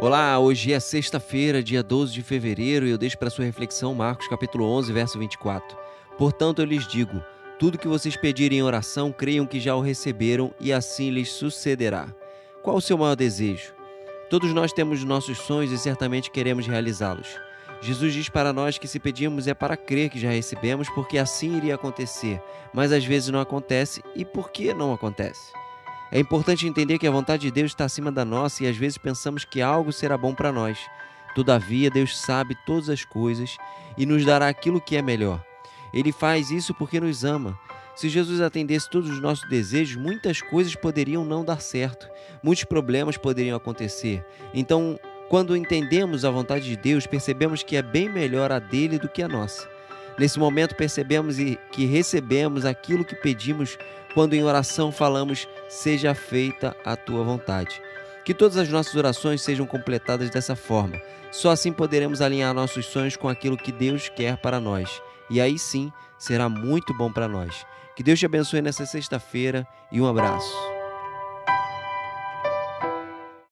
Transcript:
Olá, hoje é sexta-feira, dia 12 de fevereiro, e eu deixo para sua reflexão Marcos capítulo 11, verso 24. Portanto, eu lhes digo: tudo que vocês pedirem em oração, creiam que já o receberam e assim lhes sucederá. Qual o seu maior desejo? Todos nós temos nossos sonhos e certamente queremos realizá-los. Jesus diz para nós que se pedirmos é para crer que já recebemos, porque assim iria acontecer, mas às vezes não acontece. E por que não acontece? É importante entender que a vontade de Deus está acima da nossa e às vezes pensamos que algo será bom para nós. Todavia, Deus sabe todas as coisas e nos dará aquilo que é melhor. Ele faz isso porque nos ama. Se Jesus atendesse todos os nossos desejos, muitas coisas poderiam não dar certo, muitos problemas poderiam acontecer. Então, quando entendemos a vontade de Deus, percebemos que é bem melhor a dele do que a nossa. Nesse momento, percebemos que recebemos aquilo que pedimos quando em oração falamos: Seja feita a tua vontade. Que todas as nossas orações sejam completadas dessa forma. Só assim poderemos alinhar nossos sonhos com aquilo que Deus quer para nós. E aí sim será muito bom para nós. Que Deus te abençoe nessa sexta-feira e um abraço.